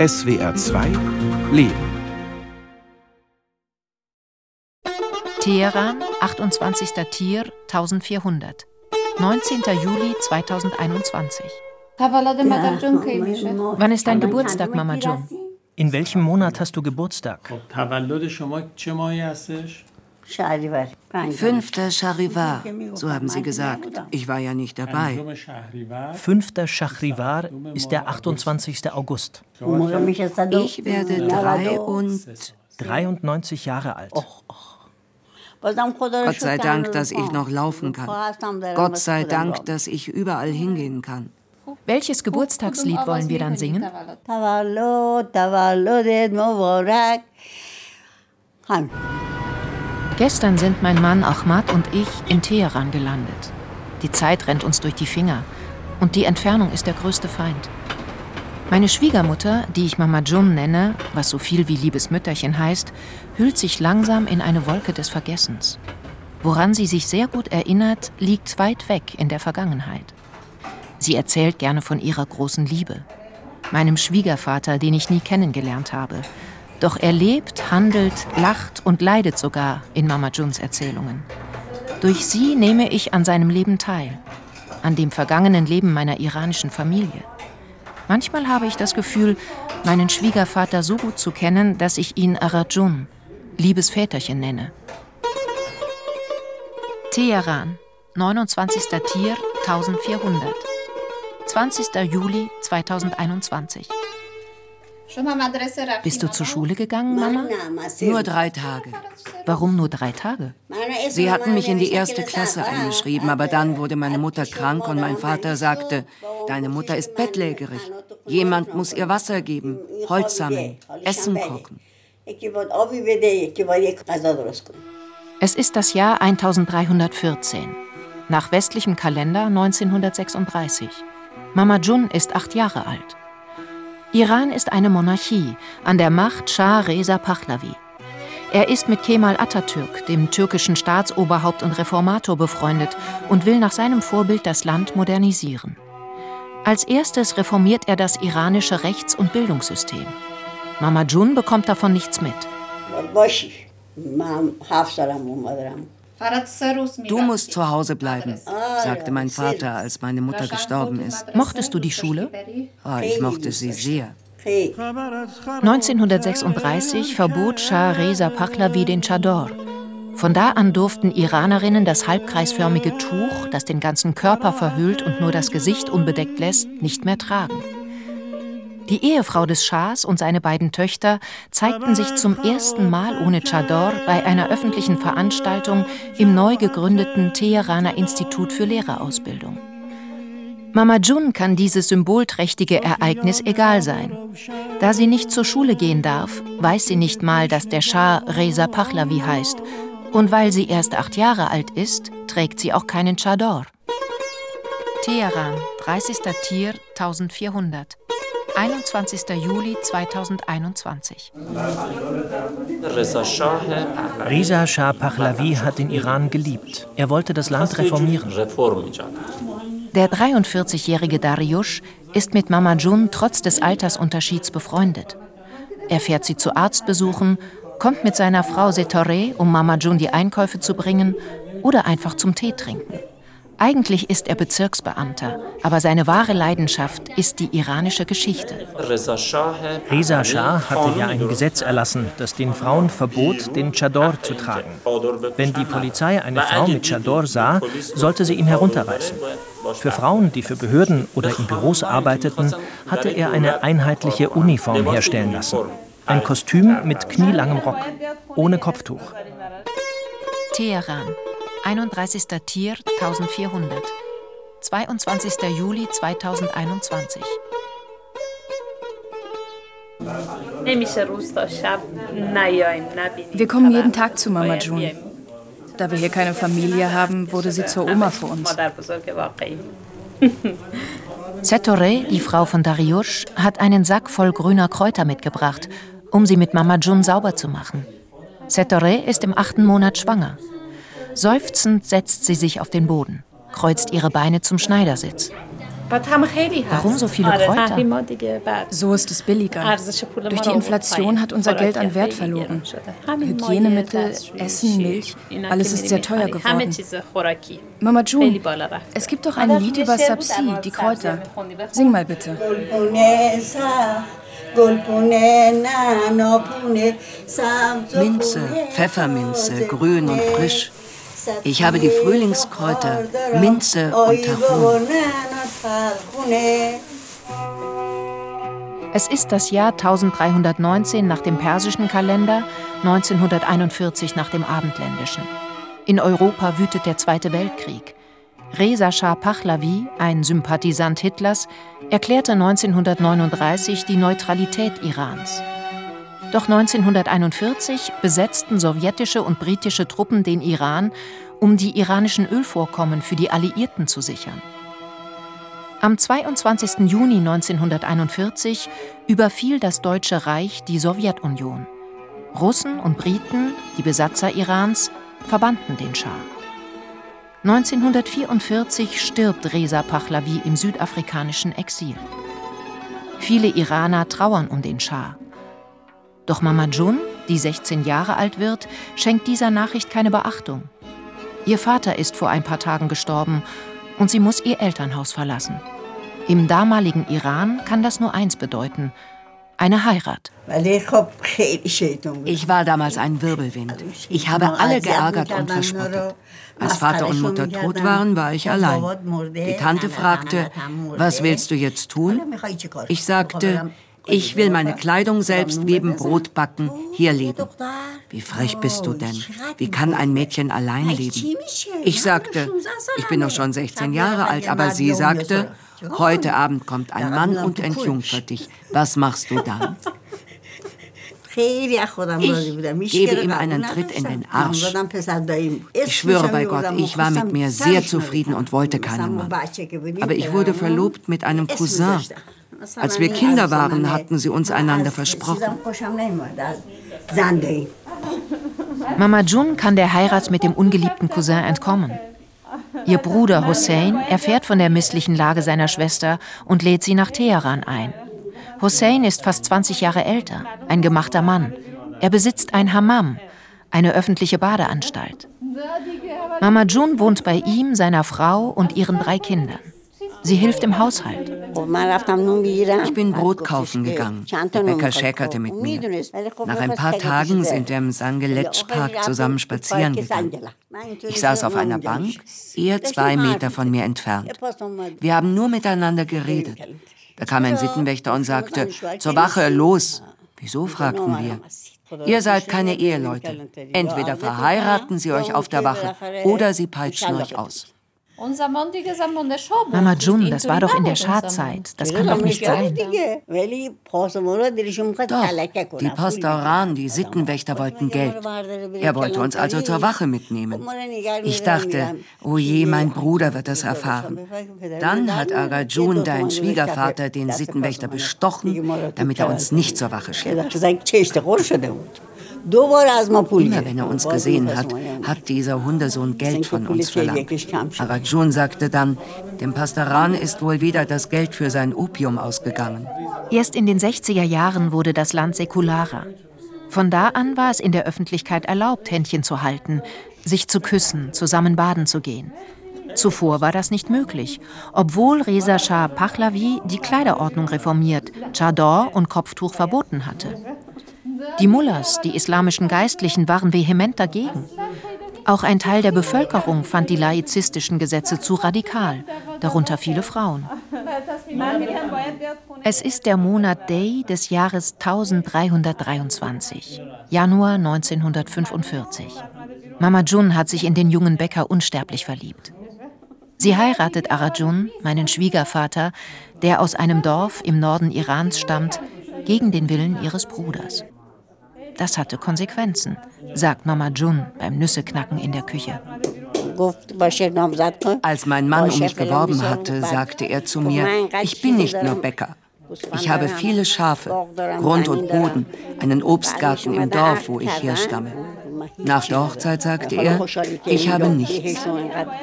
SWR 2 Leben. Teheran, 28. Tier 1400. 19. Juli 2021. Wann ist dein Geburtstag, Mama Jun? In welchem Monat hast du Geburtstag? Fünfter Charivar, so haben sie gesagt. Ich war ja nicht dabei. Fünfter Chachrivar ist der 28. August. Ich werde drei und 93 Jahre alt. Gott sei Dank, dass ich noch laufen kann. Gott sei Dank, dass ich überall hingehen kann. Welches Geburtstagslied wollen wir dann singen? Gestern sind mein Mann Ahmad und ich in Teheran gelandet. Die Zeit rennt uns durch die Finger und die Entfernung ist der größte Feind. Meine Schwiegermutter, die ich Mama Jun nenne, was so viel wie liebes Mütterchen heißt, hüllt sich langsam in eine Wolke des Vergessens. Woran sie sich sehr gut erinnert, liegt weit weg in der Vergangenheit. Sie erzählt gerne von ihrer großen Liebe, meinem Schwiegervater, den ich nie kennengelernt habe. Doch er lebt, handelt, lacht und leidet sogar in Mama Juns Erzählungen. Durch sie nehme ich an seinem Leben teil, an dem vergangenen Leben meiner iranischen Familie. Manchmal habe ich das Gefühl, meinen Schwiegervater so gut zu kennen, dass ich ihn Arajun, liebes Väterchen, nenne. Teheran, 29. Tier 1400. 20. Juli 2021. Bist du zur Schule gegangen, Mama? Nur drei Tage. Warum nur drei Tage? Sie hatten mich in die erste Klasse eingeschrieben, aber dann wurde meine Mutter krank und mein Vater sagte, deine Mutter ist bettlägerig. Jemand muss ihr Wasser geben, Holz sammeln, Essen kochen. Es ist das Jahr 1314. Nach westlichem Kalender 1936. Mama Jun ist acht Jahre alt. Iran ist eine Monarchie, an der Macht Shah Reza Pahlavi. Er ist mit Kemal Atatürk, dem türkischen Staatsoberhaupt und Reformator, befreundet und will nach seinem Vorbild das Land modernisieren. Als erstes reformiert er das iranische Rechts- und Bildungssystem. Mama Jun bekommt davon nichts mit. Du musst zu Hause bleiben, sagte mein Vater, als meine Mutter gestorben ist. Mochtest du die Schule? Oh, ich mochte sie sehr. 1936 verbot Shah Reza Pahlavi den Chador. Von da an durften Iranerinnen das halbkreisförmige Tuch, das den ganzen Körper verhüllt und nur das Gesicht unbedeckt lässt, nicht mehr tragen. Die Ehefrau des Schahs und seine beiden Töchter zeigten sich zum ersten Mal ohne Chador bei einer öffentlichen Veranstaltung im neu gegründeten Teheraner Institut für Lehrerausbildung. Mama Jun kann dieses symbolträchtige Ereignis egal sein. Da sie nicht zur Schule gehen darf, weiß sie nicht mal, dass der Schah Reza Pahlavi heißt. Und weil sie erst acht Jahre alt ist, trägt sie auch keinen Chador. Teheran, 30. Tier 1400. 21. Juli 2021. Reza Shah Pahlavi hat den Iran geliebt. Er wollte das Land reformieren. Der 43-jährige Dariush ist mit Mama Jun trotz des Altersunterschieds befreundet. Er fährt sie zu Arztbesuchen, kommt mit seiner Frau Setore, um Mama Jun die Einkäufe zu bringen oder einfach zum Tee trinken. Eigentlich ist er Bezirksbeamter, aber seine wahre Leidenschaft ist die iranische Geschichte. Reza Shah hatte ja ein Gesetz erlassen, das den Frauen verbot, den Chador zu tragen. Wenn die Polizei eine Frau mit Chador sah, sollte sie ihn herunterreißen. Für Frauen, die für Behörden oder in Büros arbeiteten, hatte er eine einheitliche Uniform herstellen lassen. Ein Kostüm mit knielangem Rock, ohne Kopftuch. Teheran, 31. Tier 1400. 22. Juli 2021. Wir kommen jeden Tag zu Mama June. Da wir hier keine Familie haben, wurde sie zur Oma für uns. Setore, die Frau von Dariush, hat einen Sack voll grüner Kräuter mitgebracht, um sie mit Mama Jun sauber zu machen. Setore ist im achten Monat schwanger. Seufzend setzt sie sich auf den Boden, kreuzt ihre Beine zum Schneidersitz. Warum so viele Kräuter? So ist es billiger. Durch die Inflation hat unser Geld an Wert verloren. Hygienemittel, Essen, Milch, alles ist sehr teuer geworden. Mama June, es gibt doch ein Lied über Sapsi, die Kräuter. Sing mal bitte. Minze, Pfefferminze, grün und frisch. Ich habe die Frühlingskräuter, Minze und Taron. Es ist das Jahr 1319 nach dem persischen Kalender, 1941 nach dem abendländischen. In Europa wütet der Zweite Weltkrieg. Reza Shah Pahlavi, ein Sympathisant Hitlers, erklärte 1939 die Neutralität Irans. Doch 1941 besetzten sowjetische und britische Truppen den Iran, um die iranischen Ölvorkommen für die Alliierten zu sichern. Am 22. Juni 1941 überfiel das Deutsche Reich die Sowjetunion. Russen und Briten, die Besatzer Irans, verbannten den Schah. 1944 stirbt Reza Pahlavi im südafrikanischen Exil. Viele Iraner trauern um den Schah. Doch Mama Jun, die 16 Jahre alt wird, schenkt dieser Nachricht keine Beachtung. Ihr Vater ist vor ein paar Tagen gestorben und sie muss ihr Elternhaus verlassen. Im damaligen Iran kann das nur eins bedeuten: eine Heirat. Ich war damals ein Wirbelwind. Ich habe alle geärgert und verspottet. Als Vater und Mutter tot waren, war ich allein. Die Tante fragte, was willst du jetzt tun? Ich sagte, ich will meine Kleidung selbst weben, Brot backen, hier leben. Wie frech bist du denn? Wie kann ein Mädchen allein leben? Ich sagte, ich bin doch schon 16 Jahre alt, aber sie sagte, heute Abend kommt ein Mann und entjungfert dich. Was machst du dann? Ich gebe ihm einen Tritt in den Arsch. Ich schwöre bei Gott, ich war mit mir sehr zufrieden und wollte keinen Mann. Aber ich wurde verlobt mit einem Cousin. Als wir Kinder waren, hatten sie uns einander versprochen. Mama Jun kann der Heirat mit dem ungeliebten Cousin entkommen. Ihr Bruder Hussein erfährt von der misslichen Lage seiner Schwester und lädt sie nach Teheran ein. Hussein ist fast 20 Jahre älter, ein gemachter Mann. Er besitzt ein Hammam, eine öffentliche Badeanstalt. Mama Jun wohnt bei ihm, seiner Frau und ihren drei Kindern. Sie hilft im Haushalt. Ich bin Brot kaufen gegangen. Bäcker schäkerte mit mir. Nach ein paar Tagen sind wir im Sangeletsch-Park zusammen spazieren gegangen. Ich saß auf einer Bank, eher zwei Meter von mir entfernt. Wir haben nur miteinander geredet. Da kam ein Sittenwächter und sagte, zur Wache, los. Wieso, fragten wir. Ihr seid keine Eheleute. Entweder verheiraten sie euch auf der Wache oder sie peitschen euch aus. Mama Jun, das war doch in der Schadzeit. Das kann doch nicht sein. Doch, die Pastoran, die Sittenwächter wollten Geld. Er wollte uns also zur Wache mitnehmen. Ich dachte, oh je, mein Bruder wird das erfahren. Dann hat Aga Jun, dein Schwiegervater, den Sittenwächter bestochen, damit er uns nicht zur Wache schleppt. Immer wenn er uns gesehen hat, hat dieser Hundesohn Geld von uns verlangt. Arjun sagte dann, dem Pastoran ist wohl wieder das Geld für sein Opium ausgegangen. Erst in den 60er Jahren wurde das Land säkularer. Von da an war es in der Öffentlichkeit erlaubt, Händchen zu halten, sich zu küssen, zusammen baden zu gehen. Zuvor war das nicht möglich, obwohl Reza Shah Pahlavi die Kleiderordnung reformiert, Chador und Kopftuch verboten hatte. Die Mullahs, die islamischen Geistlichen, waren vehement dagegen. Auch ein Teil der Bevölkerung fand die laizistischen Gesetze zu radikal, darunter viele Frauen. Es ist der Monat Day des Jahres 1323, Januar 1945. Mama Jun hat sich in den jungen Bäcker unsterblich verliebt. Sie heiratet Arajun, meinen Schwiegervater, der aus einem Dorf im Norden Irans stammt, gegen den Willen ihres Bruders. Das hatte Konsequenzen, sagt Mama Jun beim Nüsseknacken in der Küche. Als mein Mann um mich geworben hatte, sagte er zu mir, ich bin nicht nur Bäcker. Ich habe viele Schafe, Grund und Boden, einen Obstgarten im Dorf, wo ich herstamme. Nach der Hochzeit sagte er, ich habe nichts.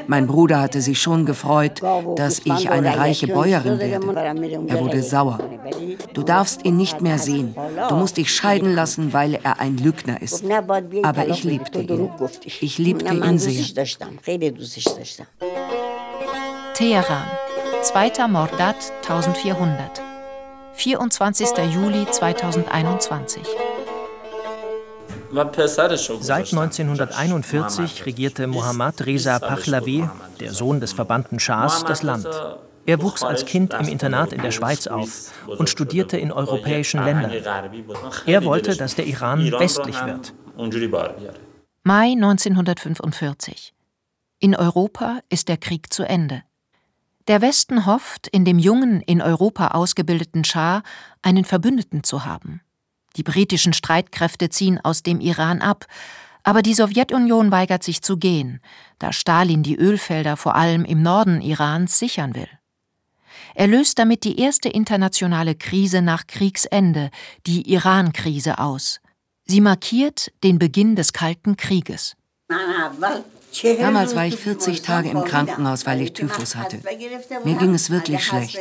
Mein Bruder hatte sich schon gefreut, dass ich eine reiche Bäuerin werde. Er wurde sauer. Du darfst ihn nicht mehr sehen. Du musst dich scheiden lassen, weil er ein Lügner ist. Aber ich liebte ihn. Ich liebte ihn sehr. Teheran, 2. Mordat 1400. 24. Juli 2021. Seit 1941 regierte Mohammad Reza Pahlavi, der Sohn des verbannten Schahs, das Land. Er wuchs als Kind im Internat in der Schweiz auf und studierte in europäischen Ländern. Er wollte, dass der Iran westlich wird. Mai 1945. In Europa ist der Krieg zu Ende. Der Westen hofft, in dem jungen, in Europa ausgebildeten Schah einen Verbündeten zu haben. Die britischen Streitkräfte ziehen aus dem Iran ab, aber die Sowjetunion weigert sich zu gehen, da Stalin die Ölfelder vor allem im Norden Irans sichern will. Er löst damit die erste internationale Krise nach Kriegsende, die Iran-Krise, aus. Sie markiert den Beginn des Kalten Krieges. Damals war ich 40 Tage im Krankenhaus, weil ich Typhus hatte. Mir ging es wirklich schlecht.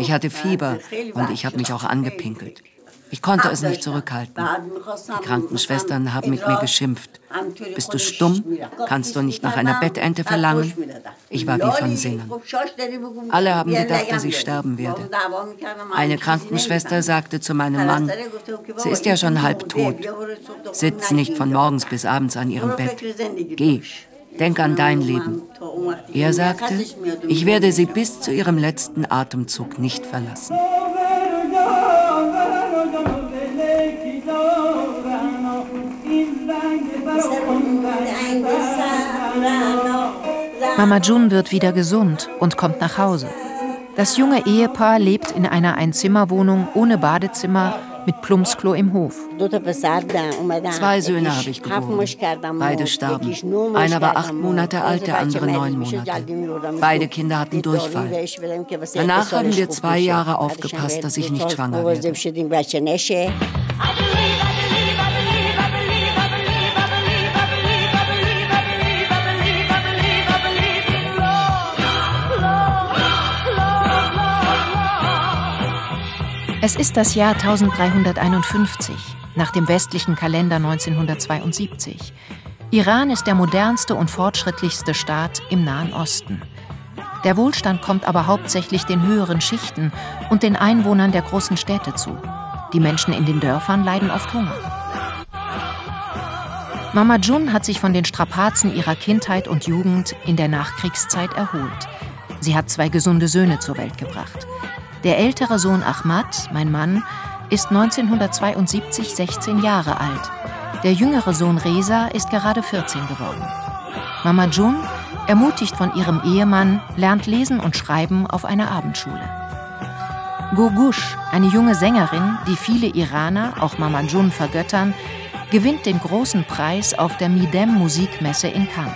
Ich hatte Fieber und ich habe mich auch angepinkelt. Ich konnte es nicht zurückhalten. Die Krankenschwestern haben mit mir geschimpft. Bist du stumm? Kannst du nicht nach einer Bettente verlangen? Ich war wie von Sinnen. Alle haben gedacht, dass ich sterben werde. Eine Krankenschwester sagte zu meinem Mann, sie ist ja schon halb tot. Sitz nicht von morgens bis abends an ihrem Bett. Geh, denk an dein Leben. Er sagte, ich werde sie bis zu ihrem letzten Atemzug nicht verlassen. Mama Jun wird wieder gesund und kommt nach Hause. Das junge Ehepaar lebt in einer Einzimmerwohnung ohne Badezimmer mit Plumpsklo im Hof. Zwei Söhne habe ich geboren. Beide starben. Einer war acht Monate alt, der andere neun Monate. Beide Kinder hatten Durchfall. Danach haben wir zwei Jahre aufgepasst, dass ich nicht schwanger werde. Es ist das Jahr 1351, nach dem westlichen Kalender 1972. Iran ist der modernste und fortschrittlichste Staat im Nahen Osten. Der Wohlstand kommt aber hauptsächlich den höheren Schichten und den Einwohnern der großen Städte zu. Die Menschen in den Dörfern leiden oft Hunger. Mama Jun hat sich von den Strapazen ihrer Kindheit und Jugend in der Nachkriegszeit erholt. Sie hat zwei gesunde Söhne zur Welt gebracht. Der ältere Sohn Ahmad, mein Mann, ist 1972 16 Jahre alt. Der jüngere Sohn Reza ist gerade 14 geworden. Mama Jun, ermutigt von ihrem Ehemann, lernt lesen und schreiben auf einer Abendschule. Gurgush, eine junge Sängerin, die viele Iraner, auch Mama Jun, vergöttern, gewinnt den großen Preis auf der Midem Musikmesse in Cannes.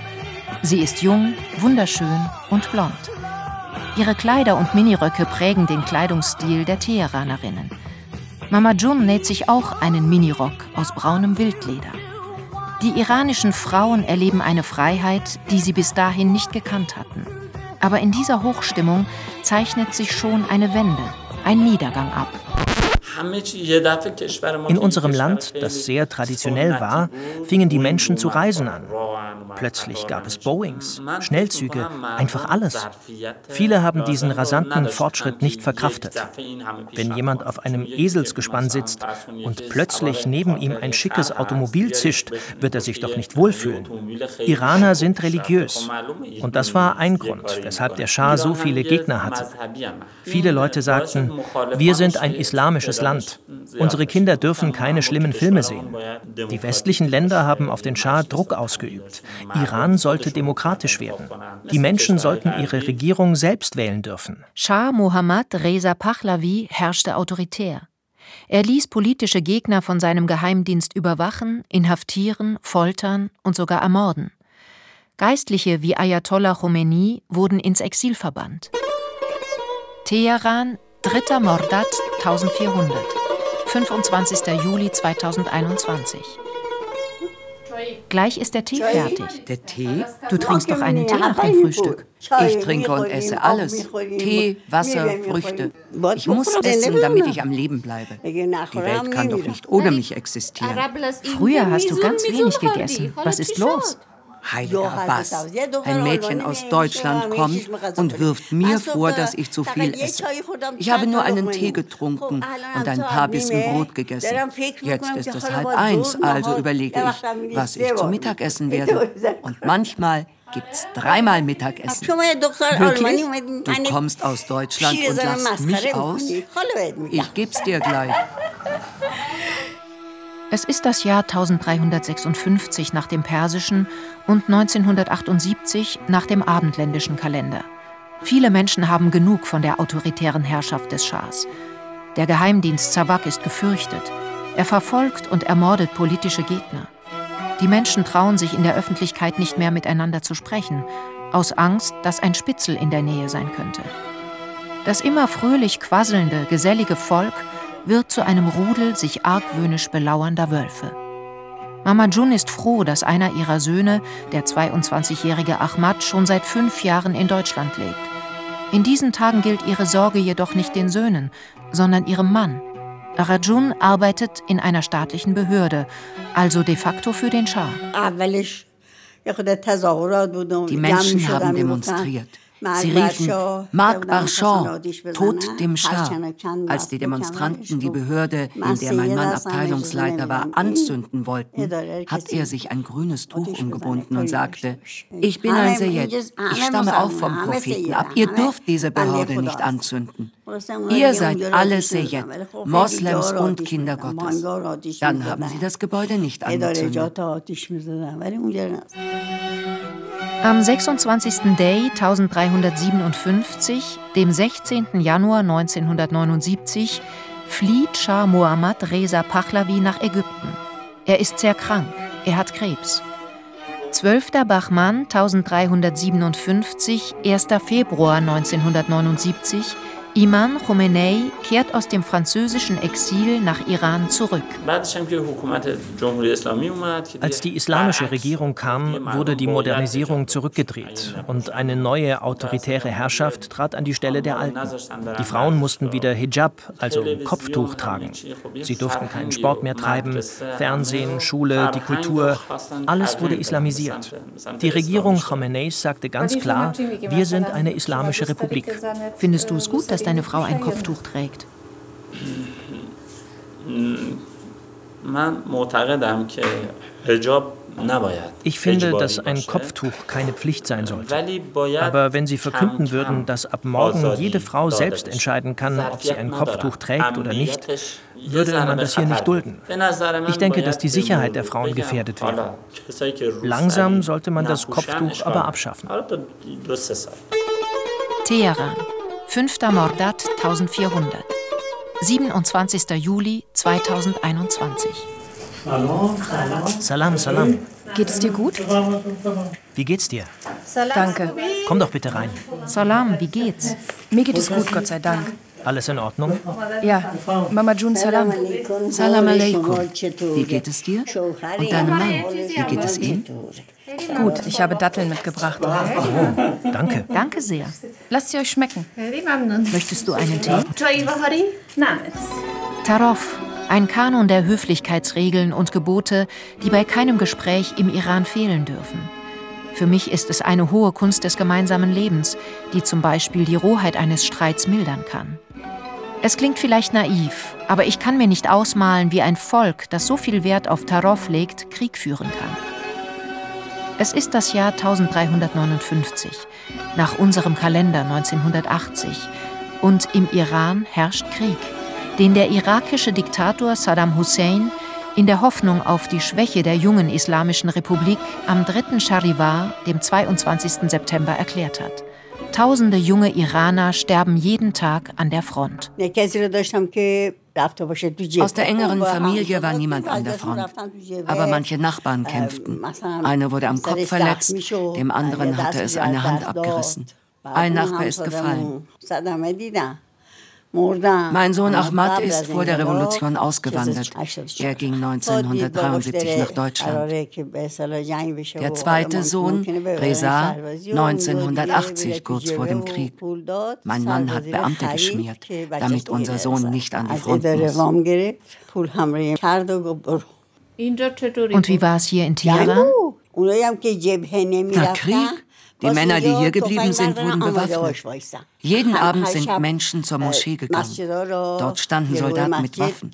Sie ist jung, wunderschön und blond. Ihre Kleider und Miniröcke prägen den Kleidungsstil der Teheranerinnen. Mama Jun näht sich auch einen Minirock aus braunem Wildleder. Die iranischen Frauen erleben eine Freiheit, die sie bis dahin nicht gekannt hatten. Aber in dieser Hochstimmung zeichnet sich schon eine Wende, ein Niedergang ab. In unserem Land, das sehr traditionell war, fingen die Menschen zu reisen an. Plötzlich gab es Boeings, Schnellzüge, einfach alles. Viele haben diesen rasanten Fortschritt nicht verkraftet. Wenn jemand auf einem Eselsgespann sitzt und plötzlich neben ihm ein schickes Automobil zischt, wird er sich doch nicht wohlfühlen. Iraner sind religiös. Und das war ein Grund, weshalb der Schah so viele Gegner hatte. Viele Leute sagten, wir sind ein islamisches Land. Unsere Kinder dürfen keine schlimmen Filme sehen. Die westlichen Länder haben auf den Schah Druck ausgeübt. Iran sollte demokratisch werden. Die Menschen sollten ihre Regierung selbst wählen dürfen. Schah Mohammad Reza Pahlavi herrschte autoritär. Er ließ politische Gegner von seinem Geheimdienst überwachen, inhaftieren, foltern und sogar ermorden. Geistliche wie Ayatollah Khomeini wurden ins Exil verbannt. Teheran, 3. Mordat 1400, 25. Juli 2021. Gleich ist der Tee fertig. Der Tee? Du trinkst doch einen Tee nach dem Frühstück. Ich trinke und esse alles. Tee, Wasser, Früchte. Ich muss essen, damit ich am Leben bleibe. Die Welt kann doch nicht ohne mich existieren. Früher hast du ganz wenig gegessen. Was ist los? Heiliger Abbas, ein Mädchen aus Deutschland kommt und wirft mir vor, dass ich zu viel esse. Ich habe nur einen Tee getrunken und ein paar Bissen Brot gegessen. Jetzt ist es halb eins, also überlege ich, was ich zu Mittag essen werde. Und manchmal gibt's dreimal Mittagessen. Wirklich? Du kommst aus Deutschland und lachst mich aus? Ich geb's dir gleich. Es ist das Jahr 1356 nach dem persischen und 1978 nach dem abendländischen Kalender. Viele Menschen haben genug von der autoritären Herrschaft des Schahs. Der Geheimdienst Zawak ist gefürchtet. Er verfolgt und ermordet politische Gegner. Die Menschen trauen sich in der Öffentlichkeit nicht mehr miteinander zu sprechen, aus Angst, dass ein Spitzel in der Nähe sein könnte. Das immer fröhlich quasselnde, gesellige Volk wird zu einem Rudel sich argwöhnisch belauernder Wölfe. Mama Jun ist froh, dass einer ihrer Söhne, der 22-jährige Ahmad, schon seit fünf Jahren in Deutschland lebt. In diesen Tagen gilt ihre Sorge jedoch nicht den Söhnen, sondern ihrem Mann. Rajun arbeitet in einer staatlichen Behörde, also de facto für den Schah. Die Menschen haben demonstriert. Sie riefen Marc Barchon, Tod dem Schah. Als die Demonstranten die Behörde, in der mein Mann Abteilungsleiter war, anzünden wollten, hat er sich ein grünes Tuch umgebunden und sagte, ich bin ein Seyed, ich stamme auch vom Propheten ab, ihr dürft diese Behörde nicht anzünden. Ihr seid alle Seyed, Moslems und Kinder Gottes. Dann haben sie das Gebäude nicht angezündet. Am 26. Day 1357, dem 16. Januar 1979, flieht Schah Mohammad Reza Pahlavi nach Ägypten. Er ist sehr krank, er hat Krebs. 12. Bachmann 1357, 1. Februar 1979, Iman Khomeini kehrt aus dem französischen Exil nach Iran zurück. Als die islamische Regierung kam, wurde die Modernisierung zurückgedreht und eine neue autoritäre Herrschaft trat an die Stelle der alten. Die Frauen mussten wieder Hijab, also Kopftuch tragen. Sie durften keinen Sport mehr treiben, Fernsehen, Schule, die Kultur, alles wurde islamisiert. Die Regierung Khomeinis sagte ganz klar, wir sind eine islamische Republik. Findest du es gut, dass dass deine Frau ein Kopftuch trägt? Ich finde, dass ein Kopftuch keine Pflicht sein sollte. Aber wenn Sie verkünden würden, dass ab morgen jede Frau selbst entscheiden kann, ob sie ein Kopftuch trägt oder nicht, würde man das hier nicht dulden. Ich denke, dass die Sicherheit der Frauen gefährdet wäre. Langsam sollte man das Kopftuch aber abschaffen. Teheran, 5. Mordat 1400. 27. Juli 2021. Salam, salam. Geht es dir gut? Wie geht's dir? Danke. Komm doch bitte rein. Salam, wie geht's? Mir geht es gut, Gott sei Dank. Alles in Ordnung? Ja, Mama Jun Salam. Salam alaikum. Wie geht es dir? Und deinem Mann? Wie geht es ihm? Gut, ich habe Datteln mitgebracht. Oh, danke. Danke sehr. Lasst sie euch schmecken. Möchtest du einen Tee? Tarof, ein Kanon der Höflichkeitsregeln und Gebote, die bei keinem Gespräch im Iran fehlen dürfen. Für mich ist es eine hohe Kunst des gemeinsamen Lebens, die zum Beispiel die Rohheit eines Streits mildern kann. Es klingt vielleicht naiv, aber ich kann mir nicht ausmalen, wie ein Volk, das so viel Wert auf Tarof legt, Krieg führen kann. Es ist das Jahr 1359, nach unserem Kalender 1980, und im Iran herrscht Krieg, den der irakische Diktator Saddam Hussein in der Hoffnung auf die Schwäche der jungen Islamischen Republik am 3. Sharivar, dem 22. September, erklärt hat. Tausende junge Iraner sterben jeden Tag an der Front. Aus der engeren Familie war niemand an der Front. Aber manche Nachbarn kämpften. Einer wurde am Kopf verletzt, dem anderen hatte es eine Hand abgerissen. Ein Nachbar ist gefallen. Mein Sohn Ahmad ist vor der Revolution ausgewandert. Er ging 1973 nach Deutschland. Der zweite Sohn, Reza, 1980, kurz vor dem Krieg. Mein Mann hat Beamte geschmiert, damit unser Sohn nicht an die Front muss. Und wie war es hier in Teheran? Der Krieg? Die Männer, die hier geblieben sind, wurden bewaffnet. Jeden Abend sind Menschen zur Moschee gegangen. Dort standen Soldaten mit Waffen.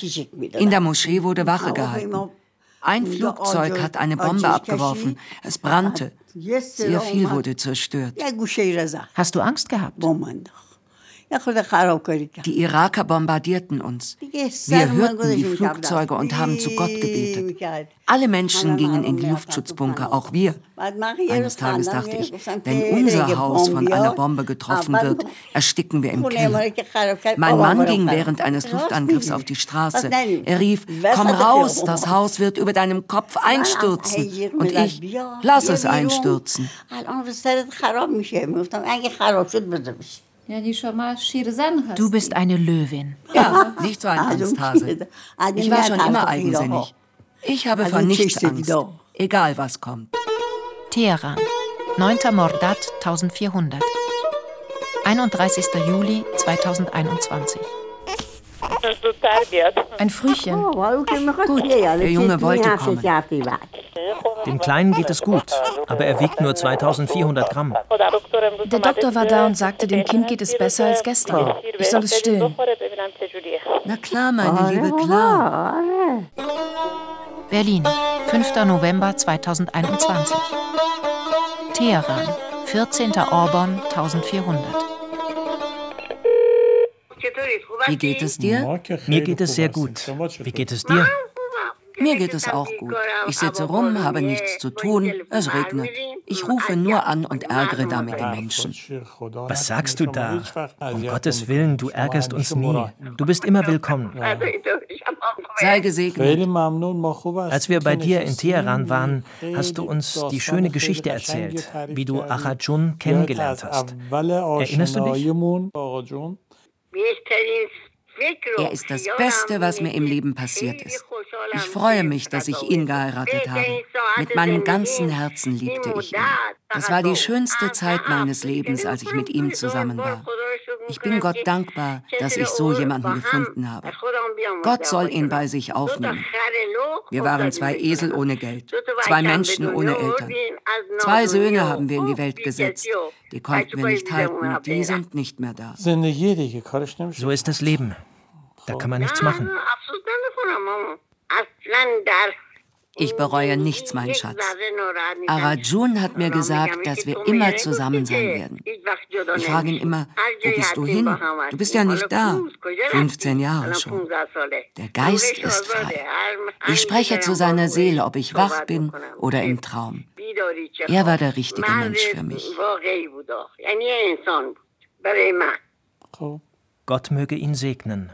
In der Moschee wurde Wache gehalten. Ein Flugzeug hat eine Bombe abgeworfen. Es brannte. Sehr viel wurde zerstört. Hast du Angst gehabt? Die Iraker bombardierten uns. Wir hörten die Flugzeuge und haben zu Gott gebetet. Alle Menschen gingen in die Luftschutzbunker, auch wir. Eines Tages dachte ich, wenn unser Haus von einer Bombe getroffen wird, ersticken wir im Keller. Mein Mann ging während eines Luftangriffs auf die Straße. Er rief, komm raus, das Haus wird über deinem Kopf einstürzen. Und ich, lass es einstürzen. Du bist eine Löwin. Ja, nicht so ein Angsthase. Ich war schon immer eigensinnig. Ich habe vor nichts Angst, egal was kommt. Teheran, 9. Mordat 1400. 31. Juli 2021. Ein Frühchen. Gut, der Junge wollte kommen. Dem Kleinen geht es gut, aber er wiegt nur 2400 Gramm. Der Doktor war da und sagte, dem Kind geht es besser als gestern. Ich soll es stillen. Na klar, meine Liebe, klar. Berlin, 5. November 2021. Teheran, 14. Orbon 1400. Wie geht es dir? Mir geht es sehr gut. Wie geht es dir? Mir geht es auch gut. Ich sitze rum, habe nichts zu tun, es regnet. Ich rufe nur an und ärgere damit die Menschen. Was sagst du da? Um Gottes Willen, du ärgerst uns nie. Du bist immer willkommen. Sei gesegnet. Als wir bei dir in Teheran waren, hast du uns die schöne Geschichte erzählt, wie du Achajun kennengelernt hast. Erinnerst du dich? Er ist das Beste, was mir im Leben passiert ist. Ich freue mich, dass ich ihn geheiratet habe. Mit meinem ganzen Herzen liebte ich ihn. Das war die schönste Zeit meines Lebens, als ich mit ihm zusammen war. Ich bin Gott dankbar, dass ich so jemanden gefunden habe. Gott soll ihn bei sich aufnehmen. Wir waren zwei Esel ohne Geld, zwei Menschen ohne Eltern. Zwei Söhne haben wir in die Welt gesetzt. Die konnten wir nicht halten, die sind nicht mehr da. So ist das Leben. Da kann man nichts machen. Ich bereue nichts, mein Schatz. Arajun hat mir gesagt, dass wir immer zusammen sein werden. Ich frage ihn immer, wo bist du hin? Du bist ja nicht da. 15 Jahre schon. Der Geist ist frei. Ich spreche zu seiner Seele, ob ich wach bin oder im Traum. Er war der richtige Mensch für mich. Gott möge ihn segnen.